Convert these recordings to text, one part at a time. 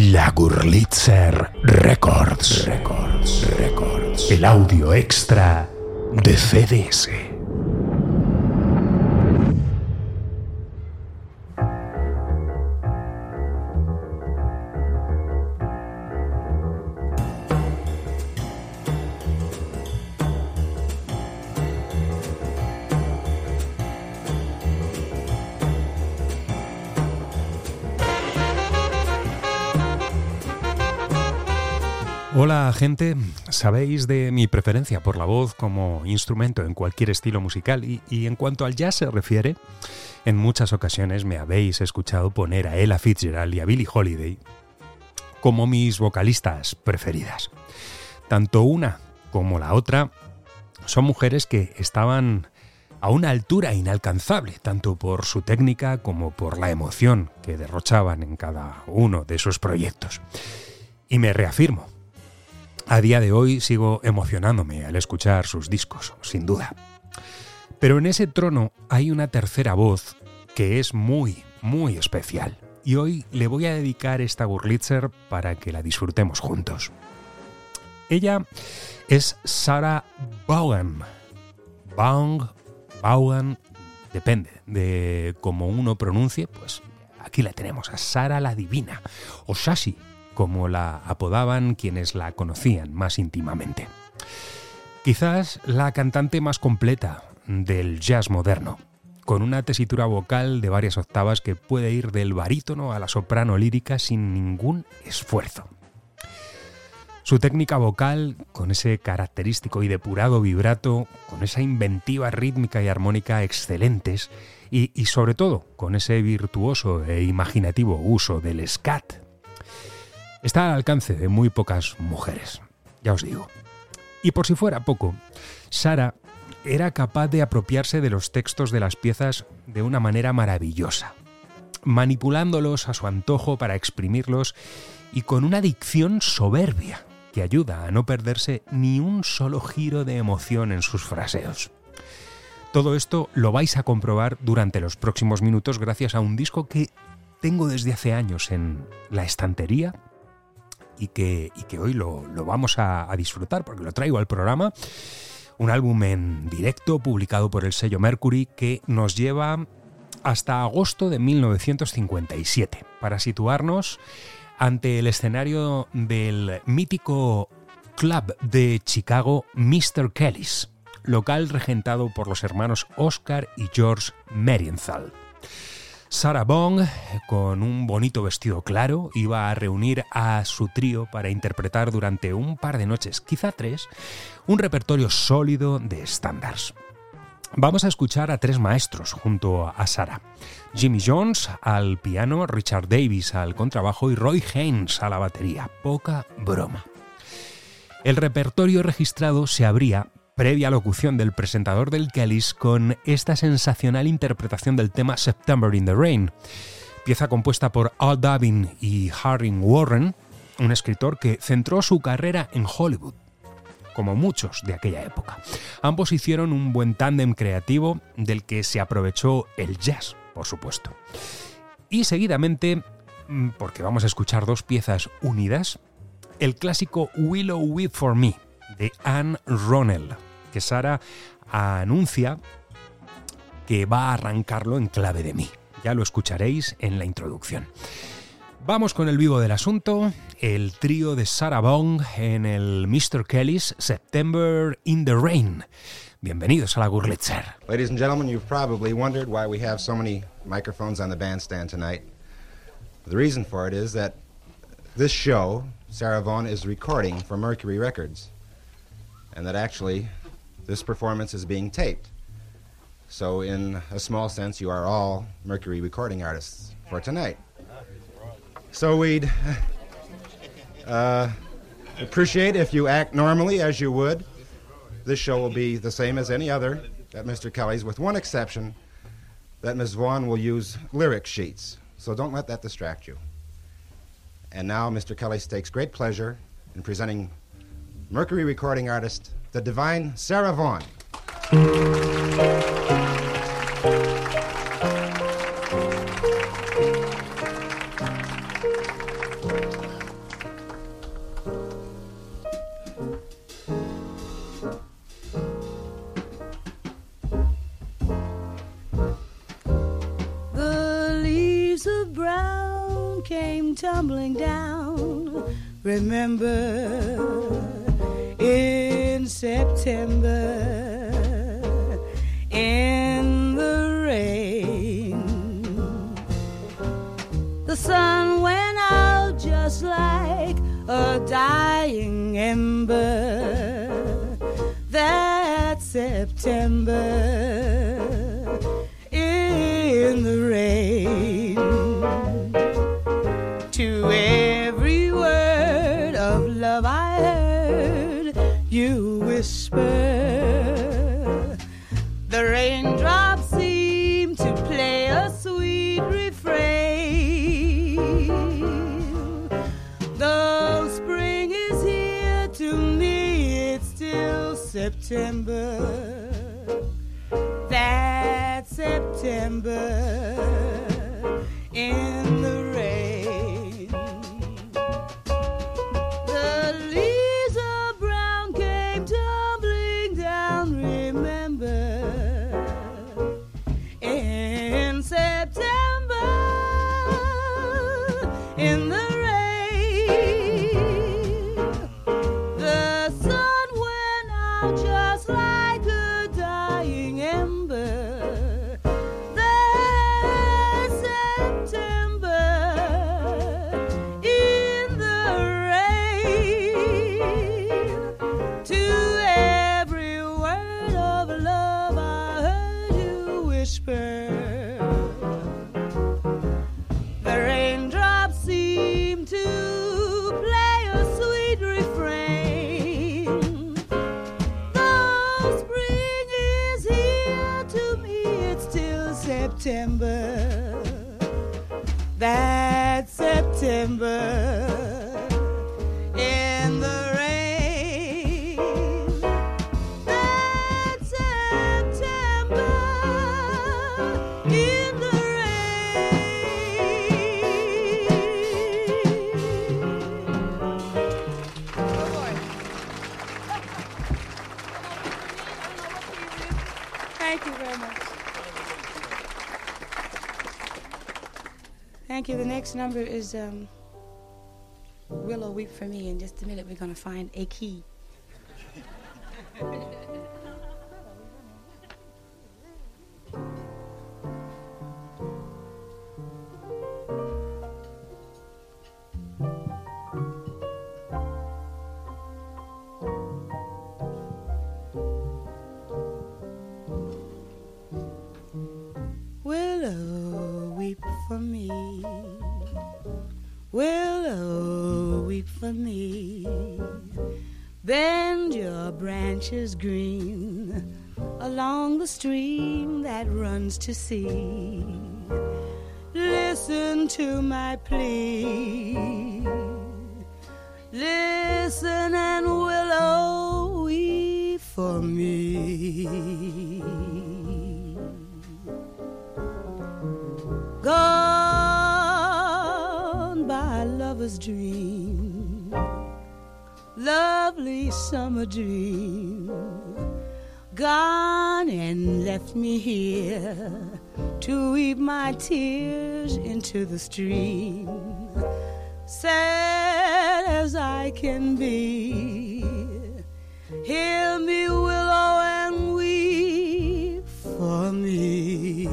La Gurlitzer Records. Records. Records. El audio extra de CDS. Sabéis de mi preferencia por la voz como instrumento en cualquier estilo musical y, y, en cuanto al jazz se refiere, en muchas ocasiones me habéis escuchado poner a Ella Fitzgerald y a Billie Holiday como mis vocalistas preferidas. Tanto una como la otra son mujeres que estaban a una altura inalcanzable, tanto por su técnica como por la emoción que derrochaban en cada uno de sus proyectos. Y me reafirmo, a día de hoy sigo emocionándome al escuchar sus discos, sin duda. Pero en ese trono hay una tercera voz que es muy, muy especial. Y hoy le voy a dedicar esta Gurlitzer para que la disfrutemos juntos. Ella es Sarah Vaughan. Vaughan, Vaughan, depende de cómo uno pronuncie, pues aquí la tenemos, a Sara la Divina, o Shashi, como la apodaban quienes la conocían más íntimamente. Quizás la cantante más completa del jazz moderno, con una tesitura vocal de varias octavas que puede ir del barítono a la soprano lírica sin ningún esfuerzo. Su técnica vocal, con ese característico y depurado vibrato, con esa inventiva rítmica y armónica excelentes, y, y sobre todo con ese virtuoso e imaginativo uso del scat está al alcance de muy pocas mujeres, ya os digo. Y por si fuera poco, Sara era capaz de apropiarse de los textos de las piezas de una manera maravillosa, manipulándolos a su antojo para exprimirlos y con una dicción soberbia que ayuda a no perderse ni un solo giro de emoción en sus fraseos. Todo esto lo vais a comprobar durante los próximos minutos gracias a un disco que tengo desde hace años en la estantería y que, hoy lo, vamos a, a, disfrutar porque lo traigo al programa. Un álbum en directo publicado por el sello Mercury que nos lleva hasta agosto de 1957 para situarnos ante el escenario del mítico club de Chicago Mr. Kelly's, local regentado por los hermanos Oscar y George Marienthal. Sarah Bong, con un bonito vestido claro, iba a reunir a su trío para interpretar durante un par de noches, quizá tres, un repertorio sólido de estándares. Vamos a escuchar a tres maestros junto a Sarah. Jimmy Jones al piano, Richard Davis al contrabajo y Roy Haynes a la batería. Poca broma. El repertorio registrado se abría previa locución del presentador del Kellys con esta sensacional interpretación del tema September in the Rain, pieza compuesta por Al Davin y Harry Warren, un escritor que centró su carrera en Hollywood, como muchos de aquella época. Ambos hicieron un buen tándem creativo del que se aprovechó el jazz, por supuesto. Y seguidamente, porque vamos a escuchar dos piezas unidas, el clásico Willow Weep for Me de Anne Ronell, Sara anuncia que va a arrancarlo en clave de mí. Ya lo escucharéis en la introducción. Vamos con el vivo del asunto, el trío de Sarah Bong en el Mr. Kelly's September in the Rain. Bienvenidos a la Gurlitzer. Ladies and gentlemen, you've probably wondered why we have so many microphones on the bandstand tonight. The reason for it is that this show, Sarah Vaughan is recording for Mercury Records. And that actually this performance is being taped. So, in a small sense, you are all Mercury recording artists for tonight. So, we'd uh, appreciate if you act normally as you would. This show will be the same as any other at Mr. Kelly's, with one exception that Ms. Vaughn will use lyric sheets. So, don't let that distract you. And now, Mr. Kelly takes great pleasure in presenting Mercury recording artist the divine Sarah Vaughan. The leaves of brown came tumbling down. Remember September September. That September in number is um, Willow Weep for Me. In just a minute, we're going to find a key. Branches green along the stream that runs to sea. Listen to my plea. Listen and willow, weep for me. Gone by lover's dream, lovely summer dream. Left me here to weep my tears into the stream. Sad as I can be, hear me, willow, and weep for me.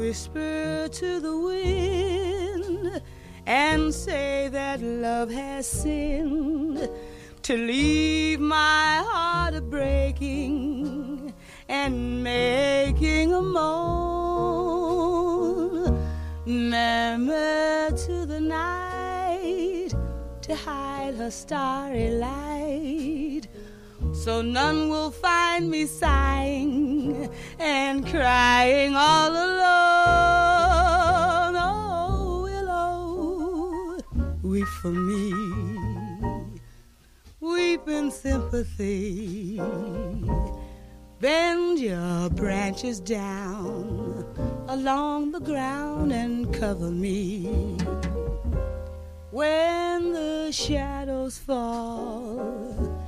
Whisper to the wind and say that love has sinned to leave my heart a breaking and making a moan. Murmur to the night to hide her starry light so none will find me sighing and crying all alone. Oh, willow, weep for me, in sympathy. Bend your branches down along the ground and cover me. When the shadows fall,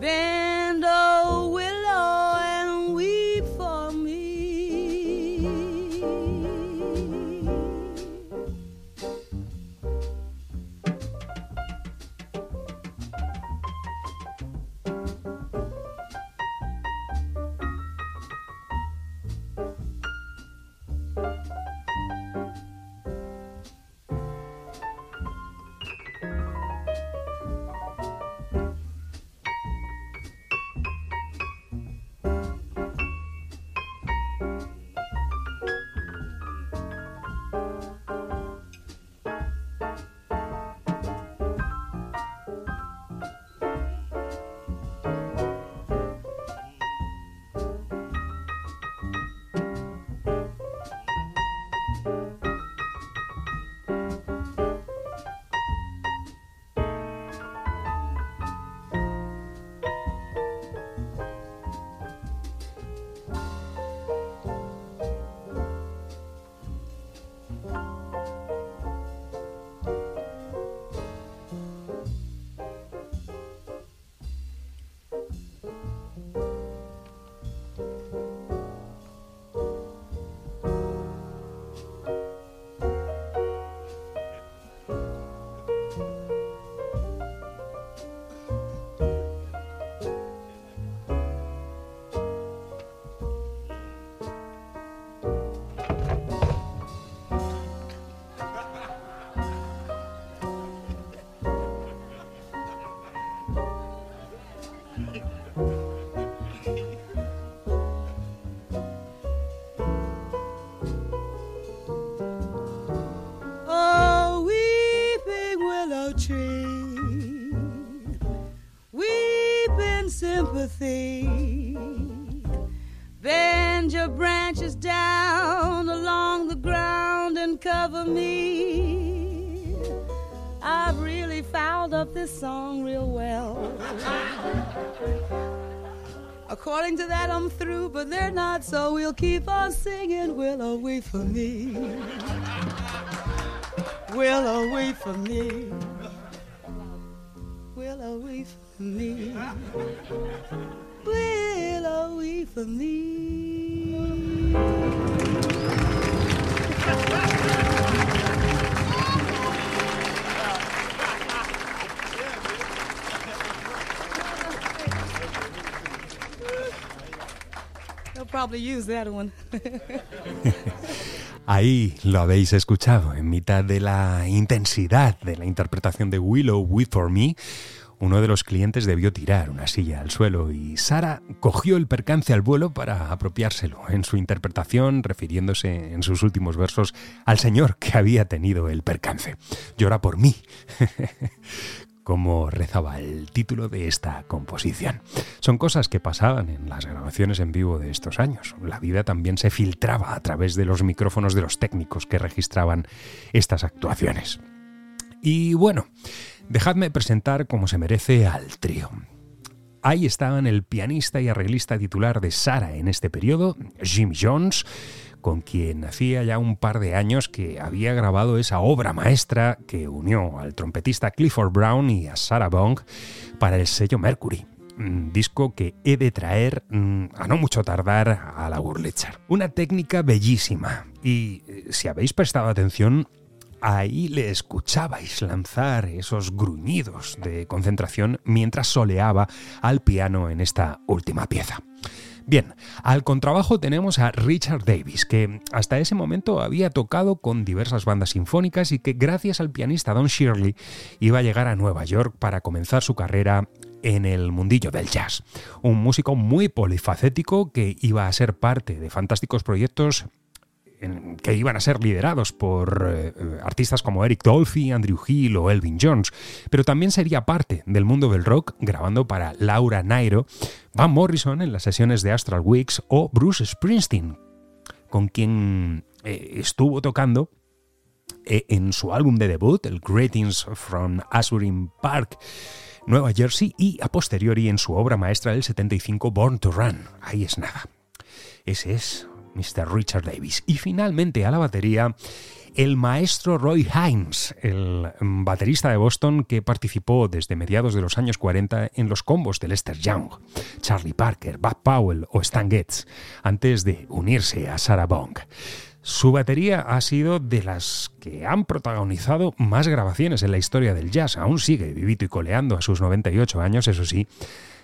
bend, oh me. I've really fouled up this song real well. According to that, I'm through, but they're not, so we'll keep on singing Willow, wait for me. Willow, wait for me. Willow, wait for me. Willow, wait for me. Probably use that one. Ahí lo habéis escuchado, en mitad de la intensidad de la interpretación de Willow Wait for Me, uno de los clientes debió tirar una silla al suelo y Sara cogió el percance al vuelo para apropiárselo en su interpretación, refiriéndose en sus últimos versos al señor que había tenido el percance. Llora por mí. como rezaba el título de esta composición. Son cosas que pasaban en las grabaciones en vivo de estos años. La vida también se filtraba a través de los micrófonos de los técnicos que registraban estas actuaciones. Y bueno, dejadme presentar como se merece al trío. Ahí estaban el pianista y arreglista titular de Sara en este periodo, Jim Jones, con quien hacía ya un par de años que había grabado esa obra maestra que unió al trompetista Clifford Brown y a Sarah Bong para el sello Mercury. Disco que he de traer mm, a no mucho tardar a la Wurlitzer. Una técnica bellísima y eh, si habéis prestado atención ahí le escuchabais lanzar esos gruñidos de concentración mientras soleaba al piano en esta última pieza. Bien, al contrabajo tenemos a Richard Davis, que hasta ese momento había tocado con diversas bandas sinfónicas y que gracias al pianista Don Shirley iba a llegar a Nueva York para comenzar su carrera en el mundillo del jazz. Un músico muy polifacético que iba a ser parte de fantásticos proyectos que iban a ser liderados por eh, artistas como Eric Dolphy, Andrew Hill o Elvin Jones, pero también sería parte del mundo del rock grabando para Laura Nairo, Van Morrison en las sesiones de Astral Weeks o Bruce Springsteen, con quien eh, estuvo tocando eh, en su álbum de debut, el Greetings from Azurin Park, Nueva Jersey, y a posteriori en su obra maestra del 75, Born to Run. Ahí es nada. Ese es Mr. Richard Davis. Y finalmente a la batería, el maestro Roy Himes, el baterista de Boston que participó desde mediados de los años 40 en los combos de Lester Young, Charlie Parker, Bud Powell o Stan Getz, antes de unirse a Sarah Bong. Su batería ha sido de las que han protagonizado más grabaciones en la historia del jazz. Aún sigue vivito y coleando a sus 98 años, eso sí,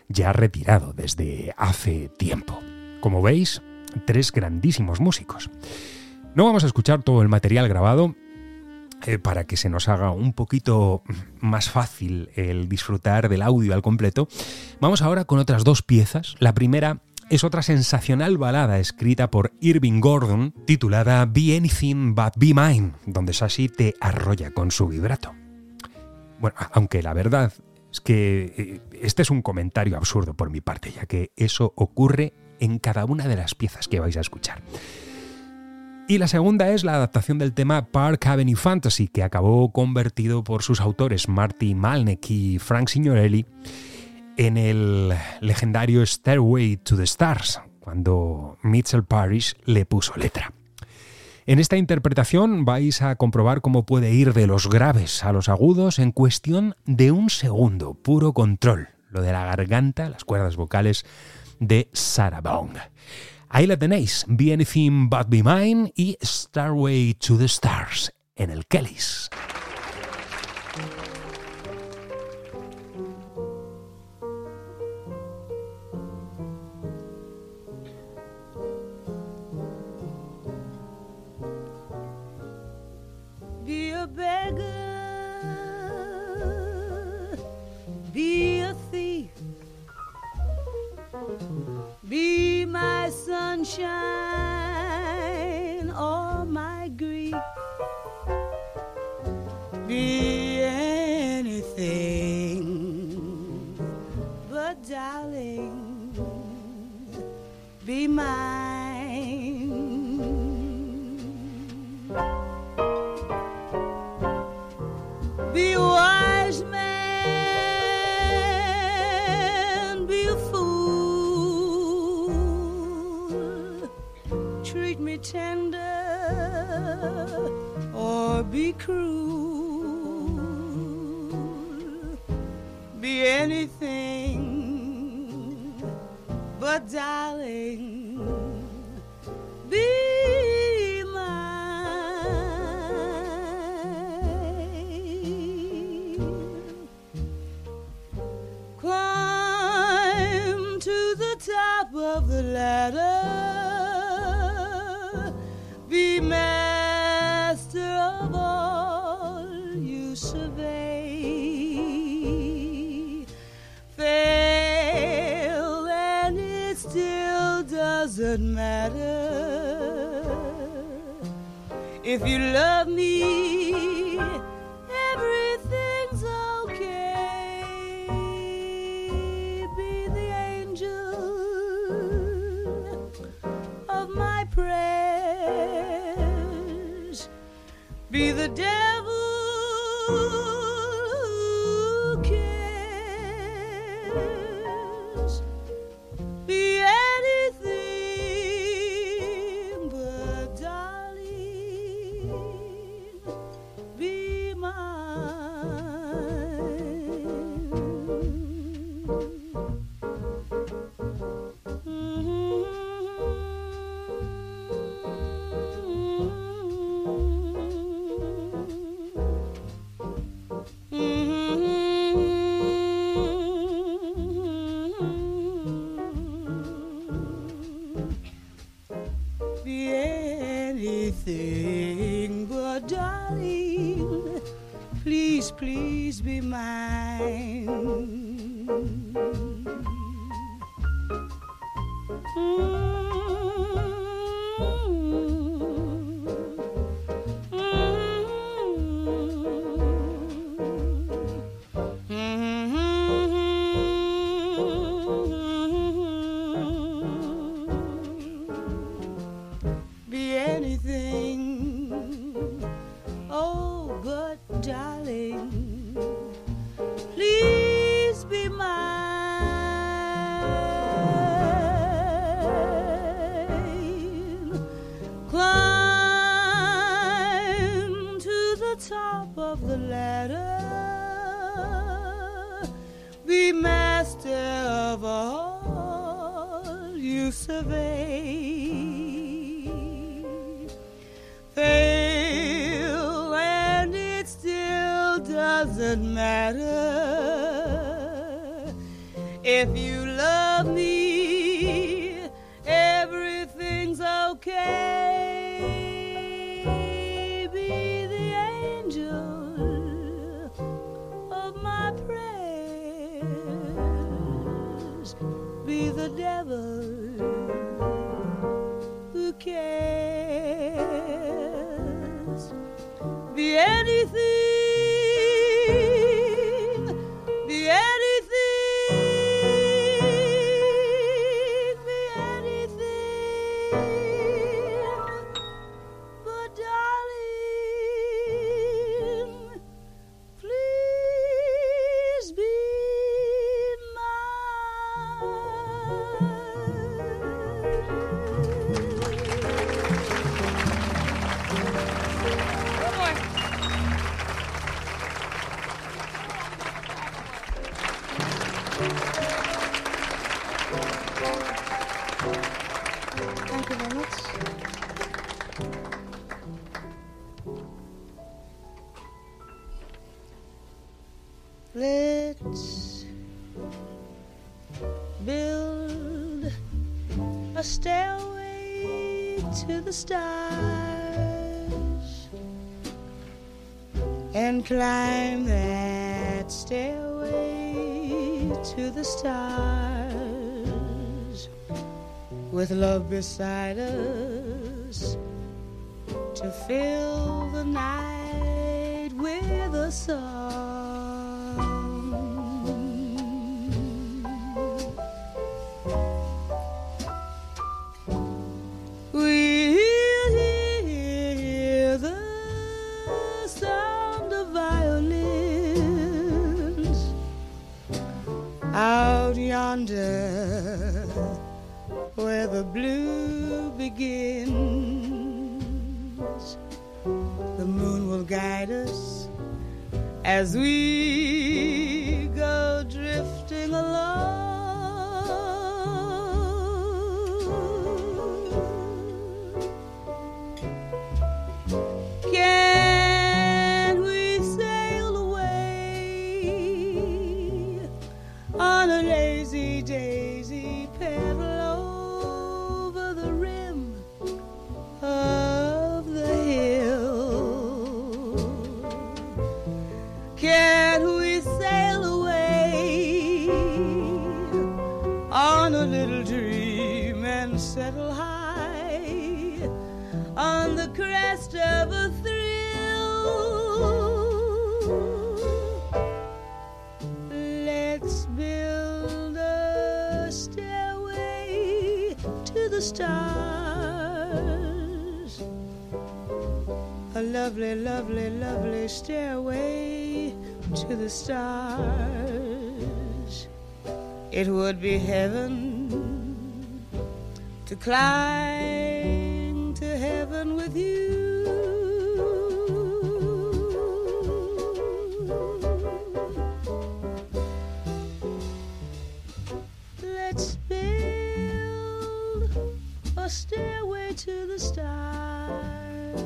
ya retirado desde hace tiempo. Como veis, tres grandísimos músicos. No vamos a escuchar todo el material grabado eh, para que se nos haga un poquito más fácil el disfrutar del audio al completo. Vamos ahora con otras dos piezas. La primera es otra sensacional balada escrita por Irving Gordon titulada Be Anything But Be Mine, donde Sashi te arrolla con su vibrato. Bueno, aunque la verdad es que eh, este es un comentario absurdo por mi parte, ya que eso ocurre en cada una de las piezas que vais a escuchar. Y la segunda es la adaptación del tema Park Avenue Fantasy, que acabó convertido por sus autores Marty Malnek y Frank Signorelli en el legendario Stairway to the Stars, cuando Mitchell Parrish le puso letra. En esta interpretación vais a comprobar cómo puede ir de los graves a los agudos en cuestión de un segundo, puro control. Lo de la garganta, las cuerdas vocales de Sarah Bong. Ahí la tenéis, Be Anything But Be Mine y Starway to the Stars en el Kellys. Be my sunshine, all my grief. Be anything but darling. Be my tender or be cruel, be anything but darling, be mine. Climb to the top of the ladder. would matter. If you love me stars and climb that stairway to the stars with love beside us to fill the night with a song. the blue begins. The moon will guide us as we climb to heaven with you. Let's build a stairway to the stars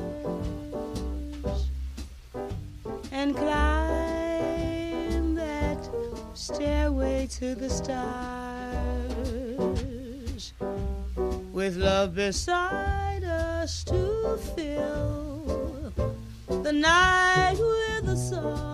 and climb that stairway to the stars with love beside us to fill the night with a song.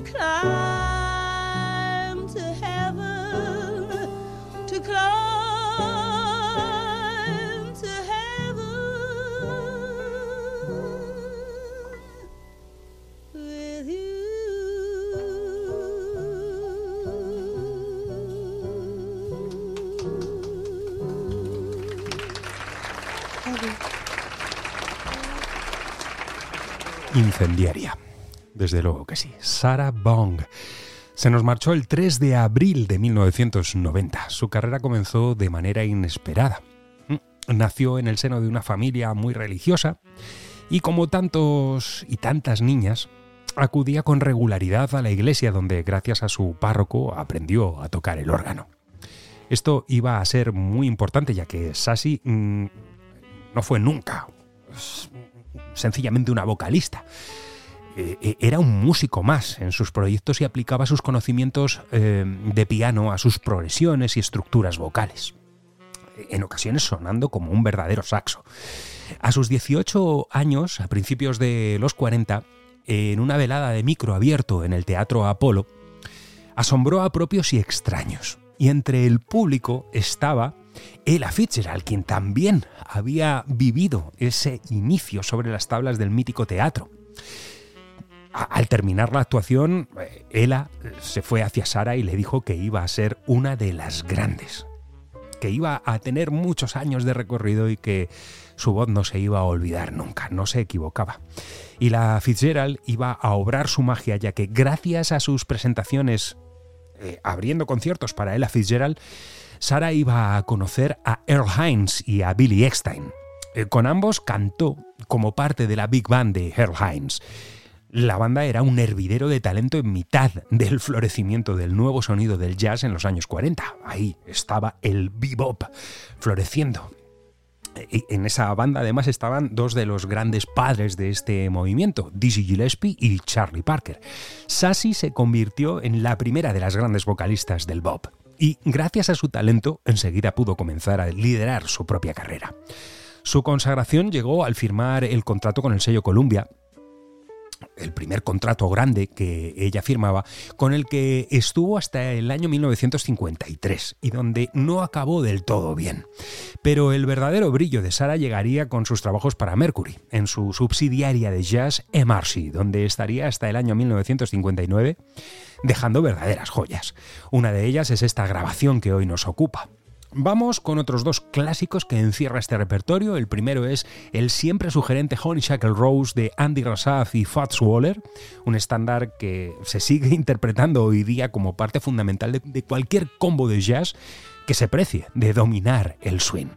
To climb to heaven, to climb to heaven with you. Incendiaria. Desde luego que sí. Sarah Bong. Se nos marchó el 3 de abril de 1990. Su carrera comenzó de manera inesperada. Mm, Nació en el seno de una familia muy religiosa y como tantos y tantas niñas, acudía con regularidad a la iglesia donde gracias a su párroco aprendió a tocar el órgano. Esto iba a ser muy importante ya que Sassy mm, no fue nunca sencillamente una vocalista. Eh, eh, era un músico más en sus proyectos y aplicaba sus conocimientos eh, de piano a sus progresiones y estructuras vocales, en ocasiones sonando como un verdadero saxo. A sus 18 años, a principios de los 40, en una velada de micro abierto en el Teatro Apolo, asombró a propios y extraños. Y entre el público estaba Ella Fitzgerald, quien también había vivido ese inicio sobre las tablas del mítico teatro. Al terminar la actuación, eh, Ella eh, se fue hacia Sara y le dijo que iba a ser una de las grandes. que iba a tener muchos años de recorrido y que su voz no se iba a olvidar nunca, no se equivocaba. Y la Fitzgerald iba a obrar su magia ya que gracias a sus presentaciones eh, abriendo conciertos para Ella Fitzgerald, Sara iba a conocer a Earl Hines y a Billy Eckstein. Eh, con ambos cantó como parte de la Big Band de Earl Hines. La banda era un hervidero de talento en mitad del florecimiento del nuevo sonido del jazz en los años 40. Ahí estaba el bebop floreciendo. En esa banda además estaban dos de los grandes padres de este movimiento, Dizzy Gillespie y Charlie Parker. Sassy se convirtió en la primera de las grandes vocalistas del bop y gracias a su talento enseguida pudo comenzar a liderar su propia carrera. Su consagración llegó al firmar el contrato con el sello Columbia el primer contrato grande que ella firmaba, con el que estuvo hasta el año 1953 y donde no acabó del todo bien. Pero el verdadero brillo de Sara llegaría con sus trabajos para Mercury, en su subsidiaria de jazz MRC, donde estaría hasta el año 1959 dejando verdaderas joyas. Una de ellas es esta grabación que hoy nos ocupa. Vamos con otros dos clásicos que encierra este repertorio. El primero es el siempre sugerente Honeysuckle Rose de Andy Rassaf y Fats Waller, un estándar que se sigue interpretando hoy día como parte fundamental de, cualquier combo de jazz que se precie de dominar el swing.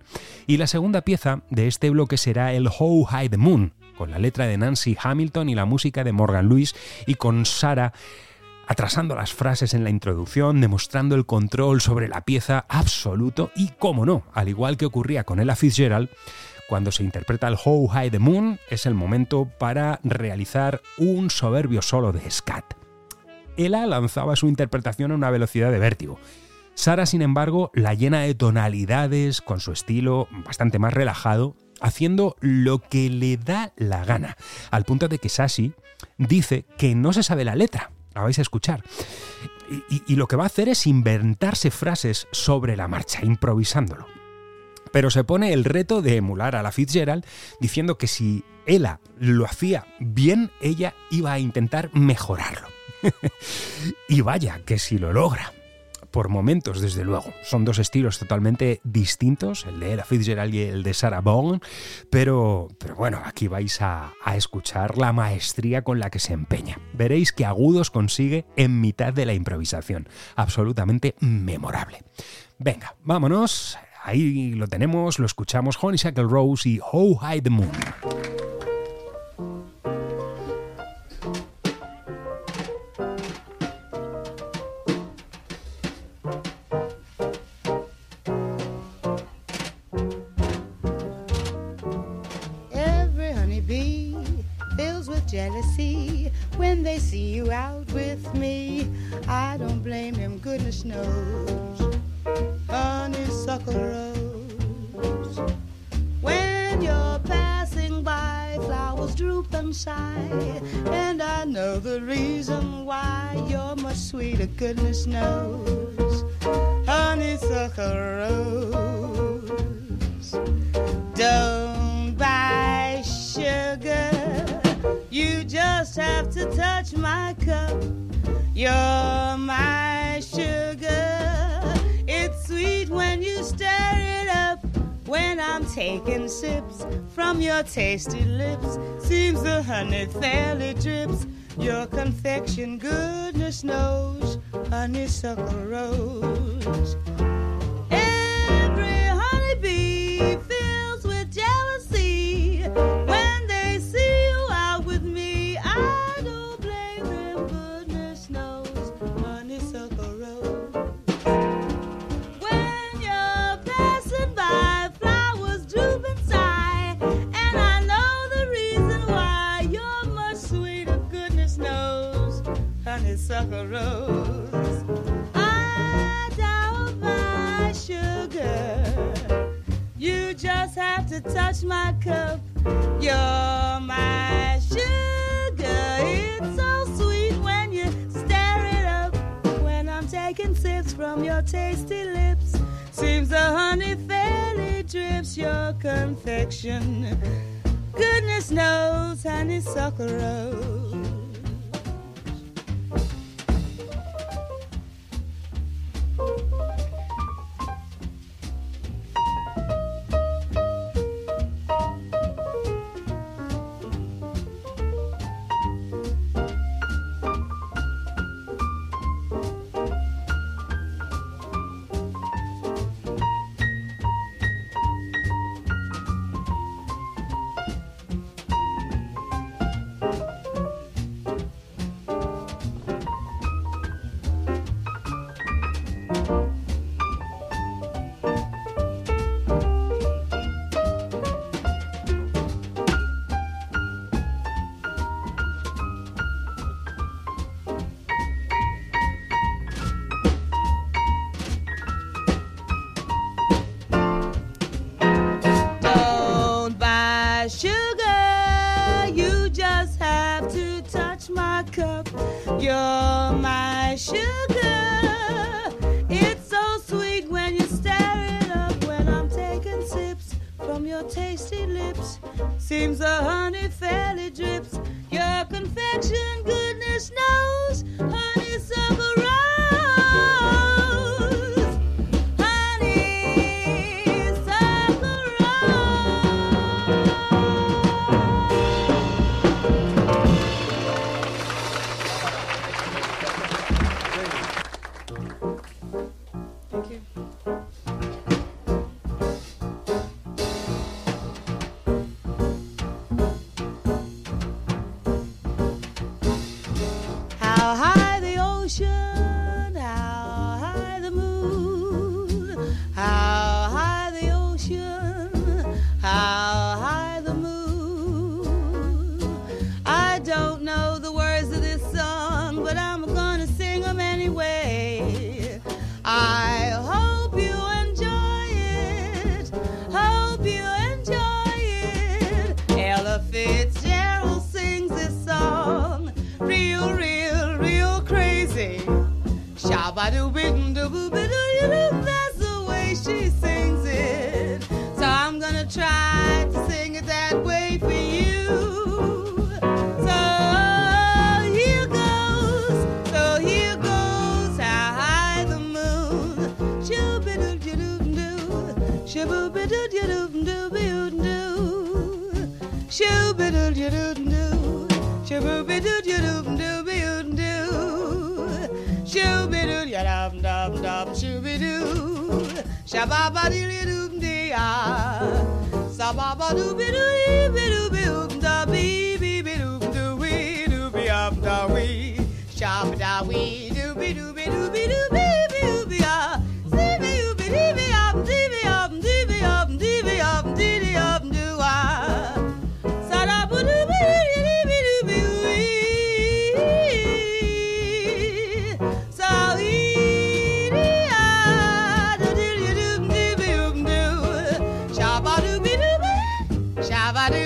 Y la segunda pieza de este bloque será el How High the Moon, con la letra de Nancy Hamilton y la música de Morgan Lewis y con Sarah atrasando las frases en la introducción, demostrando el control sobre la pieza absoluto y, cómo no, al igual que ocurría con Ella Fitzgerald, cuando se interpreta el How High the Moon es el momento para realizar un soberbio solo de scat. Ella lanzaba su interpretación a una velocidad de vértigo. Sara, sin embargo, la llena de tonalidades, con su estilo bastante más relajado, haciendo lo que le da la gana, al punto de que Sashi dice que no se sabe la letra, la vais a escuchar. Y, lo que va a hacer es inventarse frases sobre la marcha, improvisándolo. Pero se pone el reto de emular a la Fitzgerald diciendo que si ella lo hacía bien, ella iba a intentar mejorarlo. y vaya, que si lo logra por momentos, desde luego. Son dos estilos totalmente distintos, el de Ella Fitzgerald y el de Sarah Vaughan, pero, pero bueno, aquí vais a, a escuchar la maestría con la que se empeña. Veréis que agudos consigue en mitad de la improvisación. Absolutamente memorable. Venga, vámonos. Ahí lo tenemos, lo escuchamos Honeysuckle Rose y How High the Moon. Out with me. I don't blame them, goodness knows. Honeysuckle rose. When you're passing by, flowers droop and sigh. And I know the reason why you're much sweeter, goodness knows. Honeysuckle rose. Don't buy sugar you just have to touch my cup. You're my sugar. It's sweet when you stir it up. When I'm taking sips from your tasty lips, seems the honey fairly drips. Your confection, goodness knows, honeysuckle rose. Every honeybee to touch my cup. You're my sugar. It's so sweet when you stir it up. When I'm taking sips from your tasty lips, seems the honey fairly drips your confection. Goodness knows, honeysuckle rose.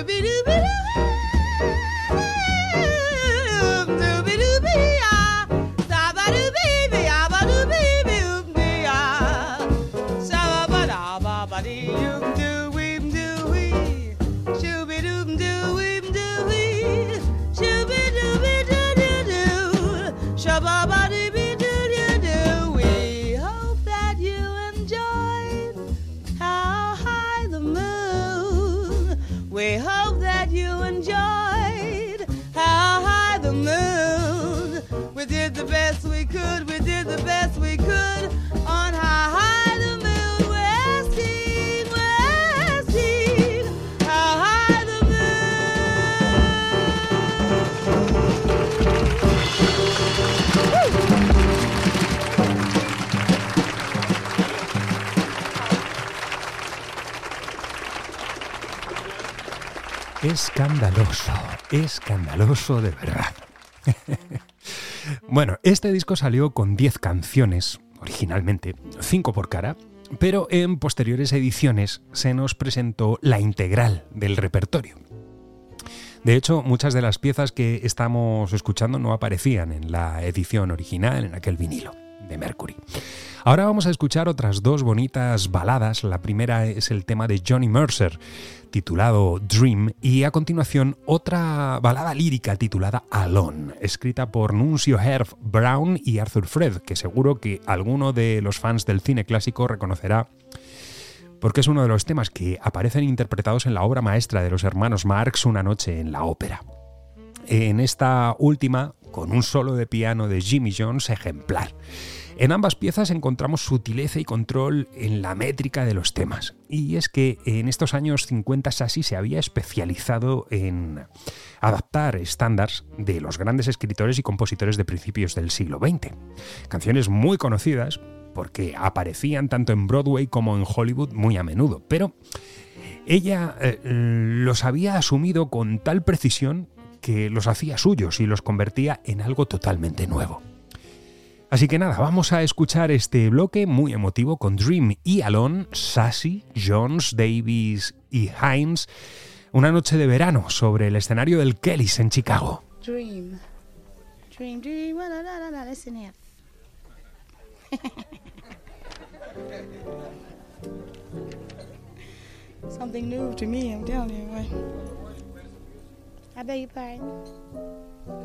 We Escandaloso, escandaloso de verdad. bueno, este disco salió con 10 canciones, originalmente, 5 por cara, pero en posteriores ediciones se nos presentó la integral del repertorio. De hecho, muchas de las piezas que estamos escuchando no aparecían en la edición original, en aquel vinilo de Mercury. Ahora vamos a escuchar otras dos bonitas baladas. La primera es el tema de Johnny Mercer, titulado Dream, y a continuación otra balada lírica titulada Alone, escrita por Nuncio Herb Brown y Arthur Fred, que seguro que alguno de los fans del cine clásico reconocerá porque es uno de los temas que aparecen interpretados en la obra maestra de los hermanos Marx, Una noche en la ópera. En esta última, con un solo de piano de Jimmy Jones ejemplar. En ambas piezas encontramos sutileza y control en la métrica de los temas. Y es que en estos años 50 Sassy se había especializado en adaptar estándares de los grandes escritores y compositores de principios del siglo XX. Canciones muy conocidas porque aparecían tanto en Broadway como en Hollywood muy a menudo, pero ella eh, los había asumido con tal precisión que los hacía suyos y los convertía en algo totalmente nuevo. Así que nada, vamos a escuchar este bloque muy emotivo con Dream y Alon, Sassy, Jones, Davis y Hines. Una noche de verano sobre el escenario del Kelly's en Chicago. Dream. Dream, dream, la, la, la, listen here. Something new to me, I'm telling you. I beg your pardon.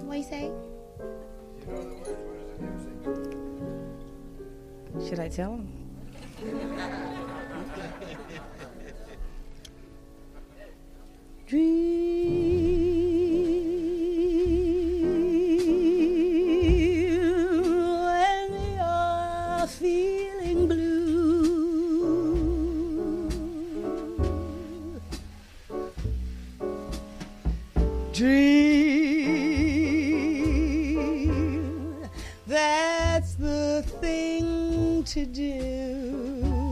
What you say? Should I tell him? Dream when you're feeling blue. Dream. thing to do.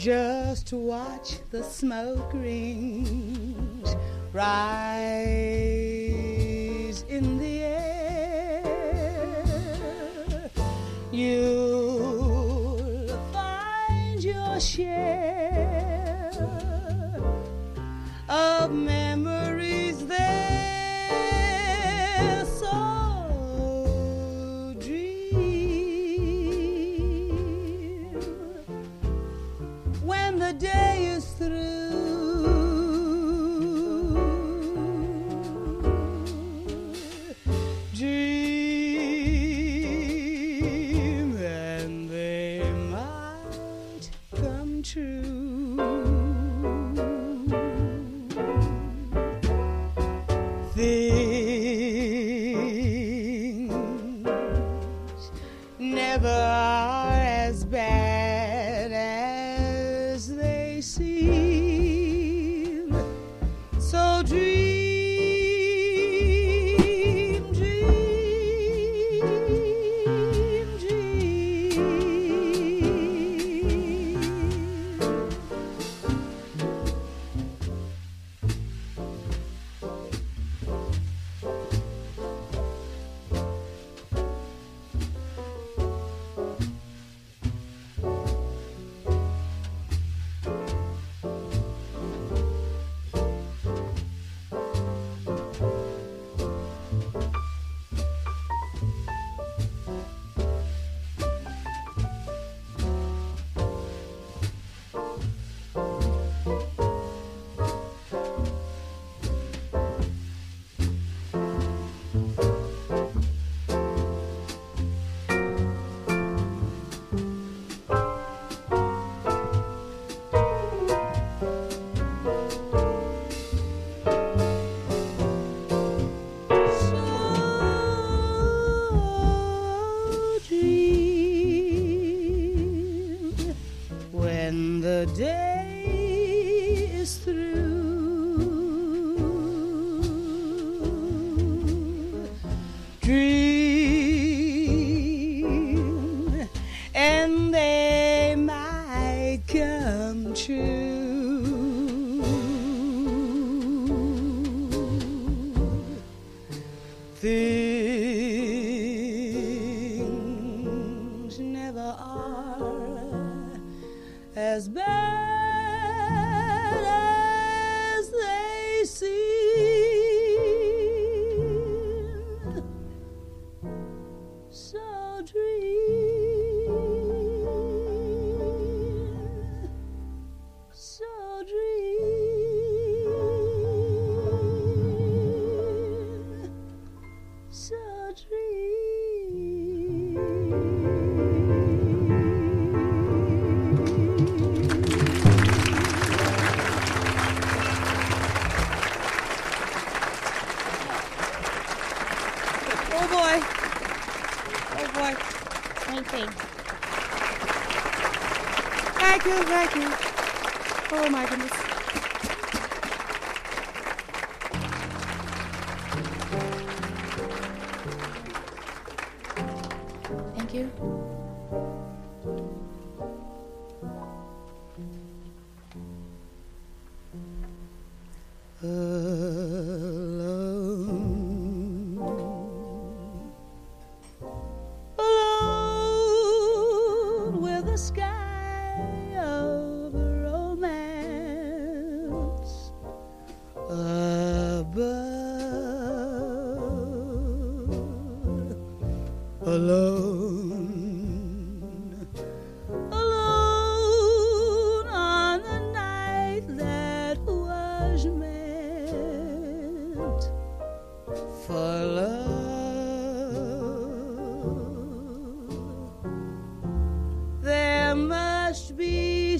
just to watch the smoke rings rise in the air. You'll find your share of men.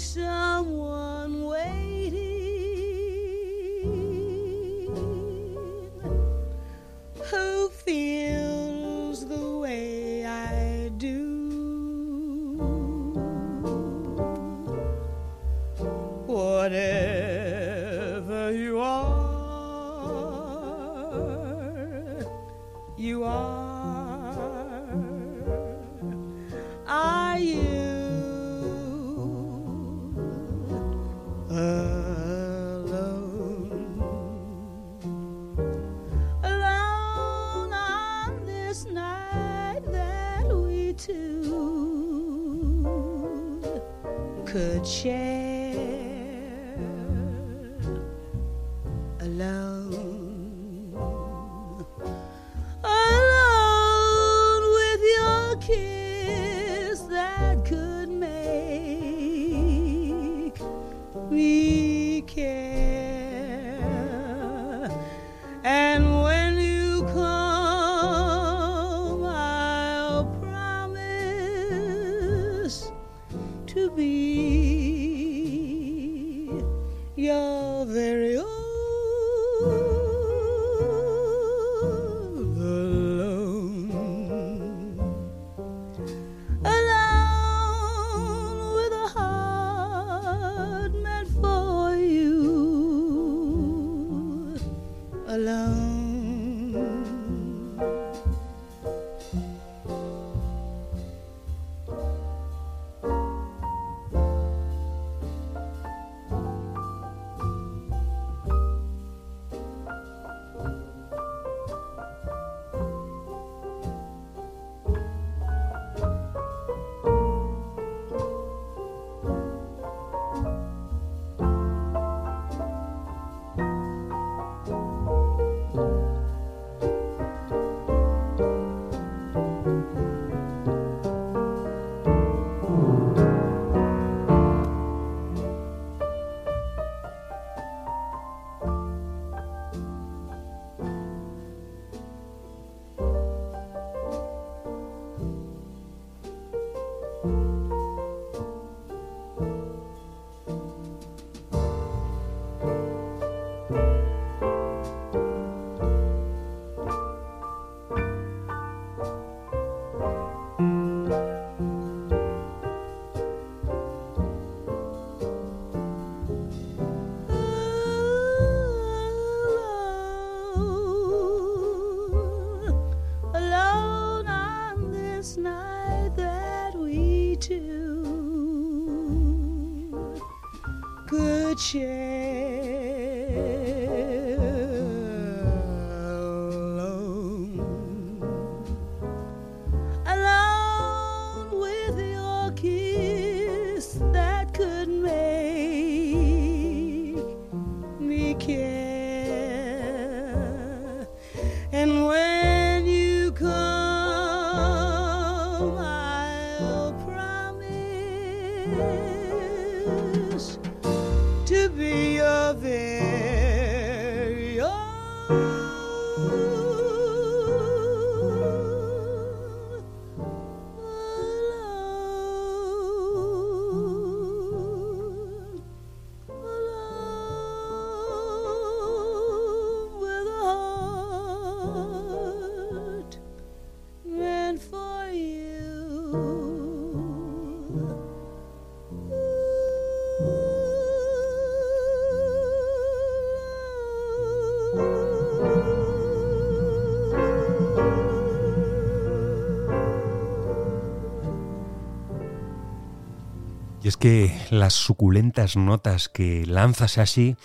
生我。Es que las suculentas notas que lanzas así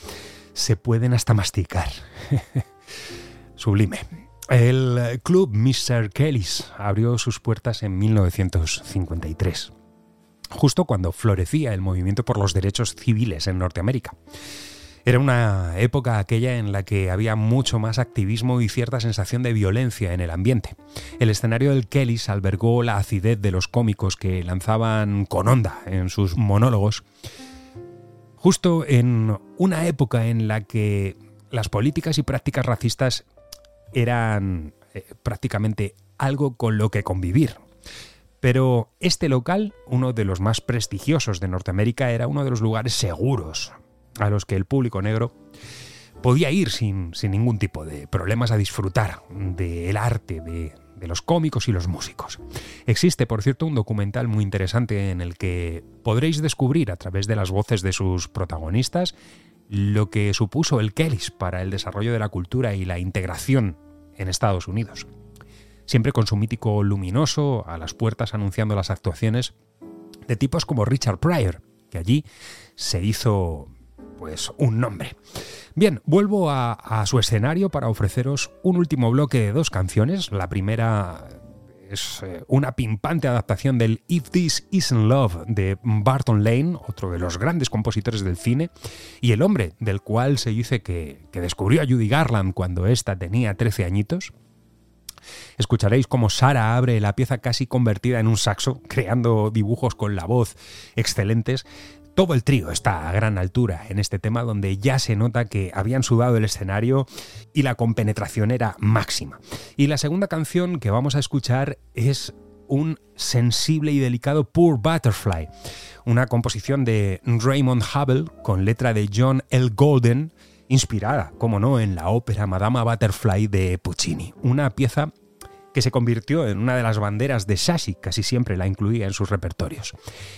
se pueden hasta masticar. Sublime. El club Mr. Kelly's abrió sus puertas en 1953, justo cuando florecía el movimiento por los derechos civiles en Norteamérica. Era una época aquella en la que había mucho más activismo y cierta sensación de violencia en el ambiente. El escenario del Kellys albergó la acidez de los cómicos que lanzaban con onda en sus monólogos, justo en una época en la que las políticas y prácticas racistas eran eh, prácticamente algo con lo que convivir. Pero este local, uno de los más prestigiosos de Norteamérica, era uno de los lugares seguros a los que el público negro podía ir sin, sin ningún tipo de problemas a disfrutar del arte, de, de los cómicos y los músicos. Existe, por cierto, un documental muy interesante en el que podréis descubrir a través de las voces de sus protagonistas lo que supuso el Kellys para el desarrollo de la cultura y la integración en Estados Unidos. Siempre con su mítico luminoso a las puertas anunciando las actuaciones de tipos como Richard Pryor, que allí se hizo pues un nombre. Bien, vuelvo a, su escenario para ofreceros un último bloque de dos canciones. La primera es eh, una pimpante adaptación del If This Isn't Love de Barton Lane, otro de los grandes compositores del cine, y el hombre del cual se dice que, que descubrió a Judy Garland cuando ésta tenía 13 añitos. Escucharéis cómo Sara abre la pieza casi convertida en un saxo, creando dibujos con la voz excelentes, todo el trío está a gran altura en este tema donde ya se nota que habían sudado el escenario y la compenetración era máxima. Y la segunda canción que vamos a escuchar es un sensible y delicado Poor Butterfly, una composición de Raymond Hubble con letra de John L. Golden, inspirada, como no, en la ópera Madama Butterfly de Puccini, una pieza que se convirtió en una de las banderas de Sashi, casi siempre la incluía en sus repertorios.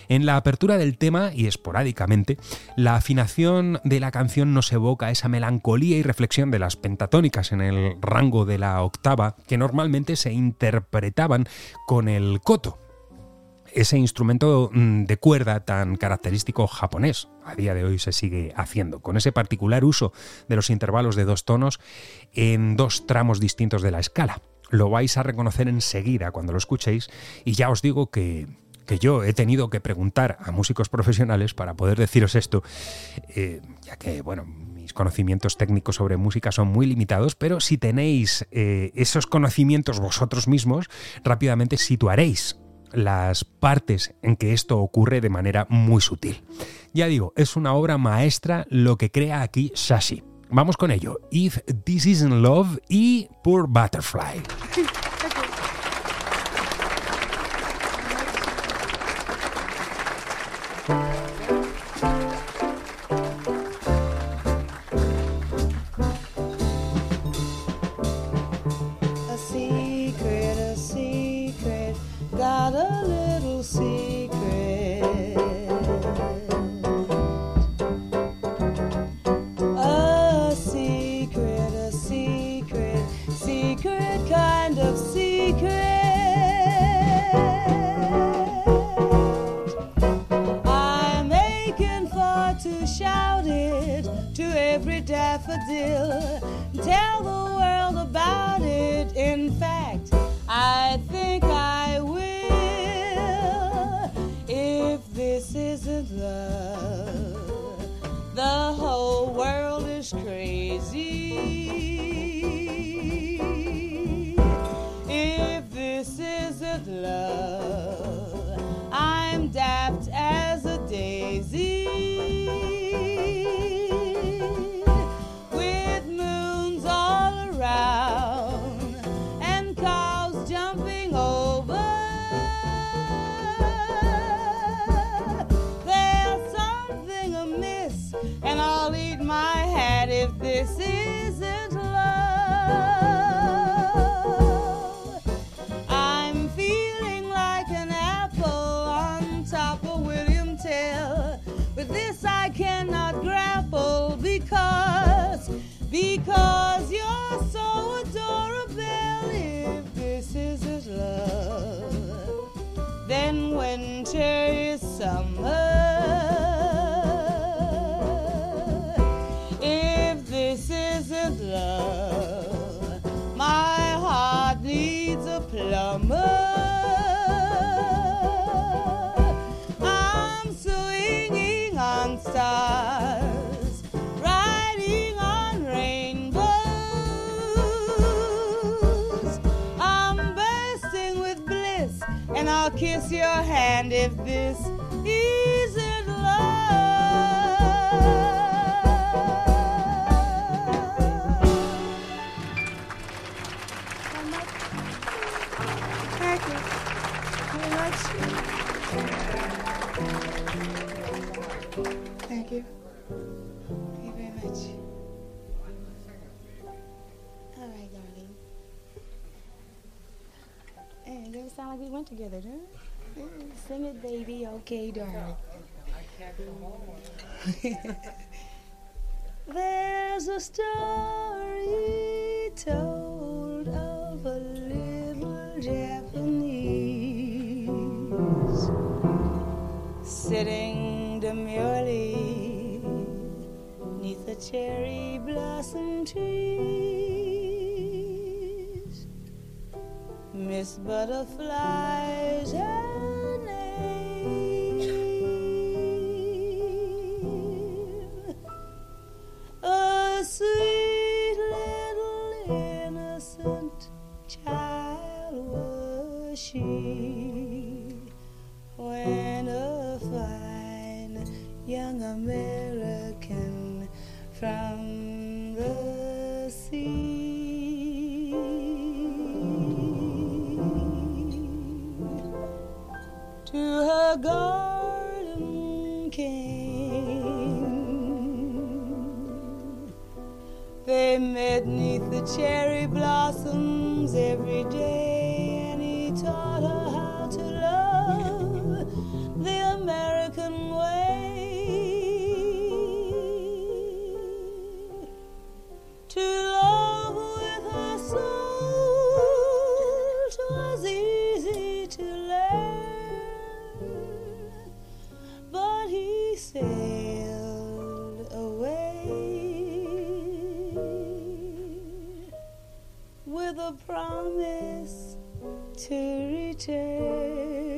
En la apertura del tema, y esporádicamente, la afinación de la canción nos evoca esa melancolía y reflexión de las pentatónicas en el rango de la octava que normalmente se interpretaban con el koto, ese instrumento mm, de cuerda tan característico japonés. A día de hoy se sigue haciendo, con ese particular uso de los intervalos de dos tonos en dos tramos distintos de la escala lo vais a reconocer enseguida cuando lo escuchéis y ya os digo que, yo he tenido que preguntar a músicos profesionales para poder deciros esto, eh, ya que, bueno, mis conocimientos técnicos sobre música son muy limitados, pero si tenéis eh, esos conocimientos vosotros mismos, rápidamente situaréis las partes en que esto ocurre de manera muy sutil. Ya digo, es una obra maestra lo que crea aquí Shashi. Vamos con ello. If This Isn't Love y Poor Butterfly. much. Thank you. Thank you very much. All right, darling. Hey, it doesn't sound like we went together, huh? Mm, Sing it, baby. Okay, darling. There's a story told sitting demurely neath the cherry blossom trees. Miss Butterfly's the cherry blossoms every day, promise to return.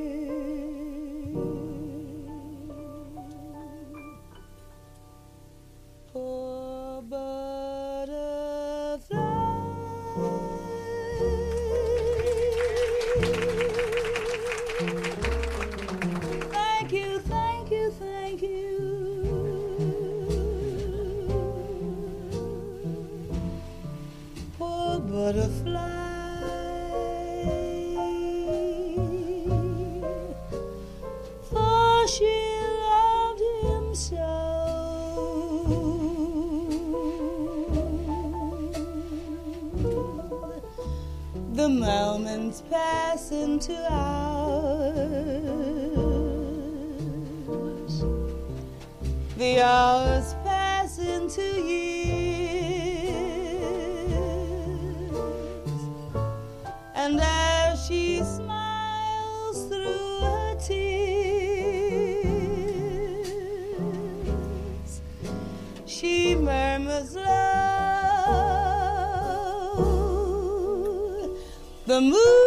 Moments pass into hours. The hours the moon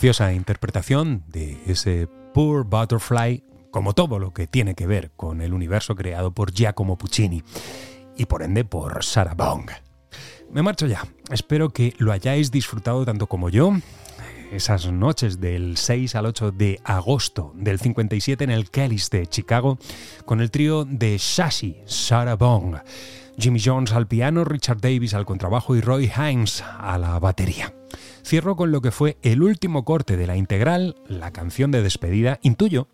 Preciosa interpretación de ese Poor Butterfly, como todo lo que tiene que ver con el universo creado por Giacomo Puccini y por ende por Sarah Bong. Me marcho ya. Espero que lo hayáis disfrutado tanto como yo. esas noches del 6 al 8 de agosto del 57 en el Kellys de Chicago, con el trío de Shashi, Sarah Bong, Jimmy Jones al piano, Richard Davis al contrabajo y Roy Himes a la batería. Cierro con lo que fue el último corte de la integral, la canción de despedida, intuyo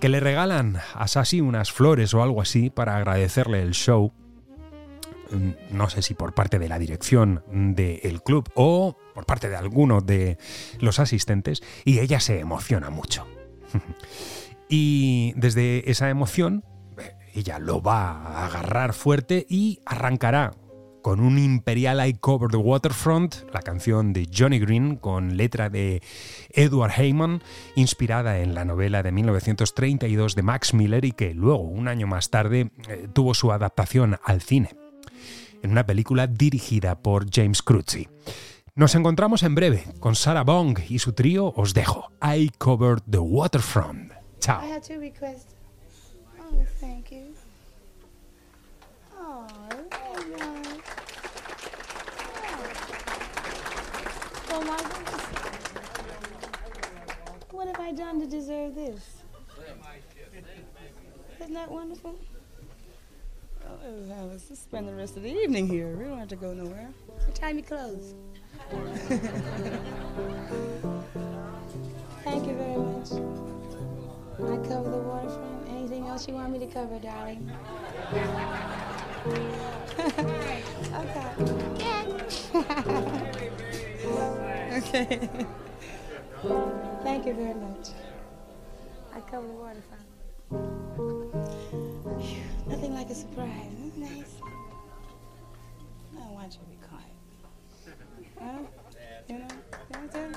que le regalan a Sassy unas flores o algo así para agradecerle el show Mm, no sé si por parte de la dirección del club o por parte de alguno de los asistentes, y ella se emociona mucho. y desde esa emoción, eh, ella lo va a agarrar fuerte y arrancará con un Imperial I Cover the Waterfront, la canción de Johnny Green con letra de Edward Heyman, inspirada en la novela de 1932 de Max Miller y que luego, un año más tarde, eh, tuvo su adaptación al cine en una película dirigida por James Cruzy. Nos encontramos en breve con Sarah Bong y su trío. Os dejo. I covered the waterfront. Chao. Oh. Well, my goodness. What have I done to deserve this? Isn't that wonderful? Oh, well, let's just spend the rest of the evening here. We don't have to go nowhere. What time you close? Thank you very much. I cover the waterfront. Anything else you want me to cover, darling? okay. Okay. Thank you very much. I cover the. Phew, Nothing like a surprise. Isn't nice? I don't want you to be quiet? Huh? You know? You know what I'm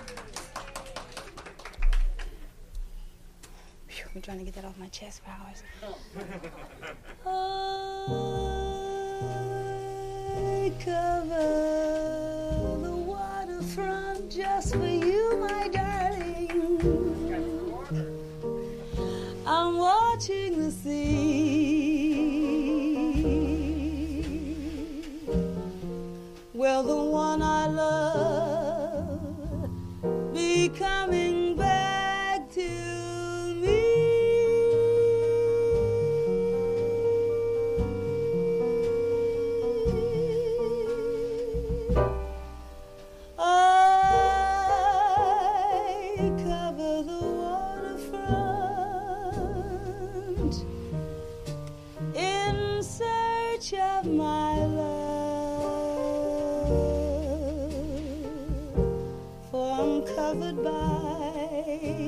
I'm trying to get that off my chest for hours. I cover waterfront just for you, my darling. I'm watching the sea. Well, the one I love be covered by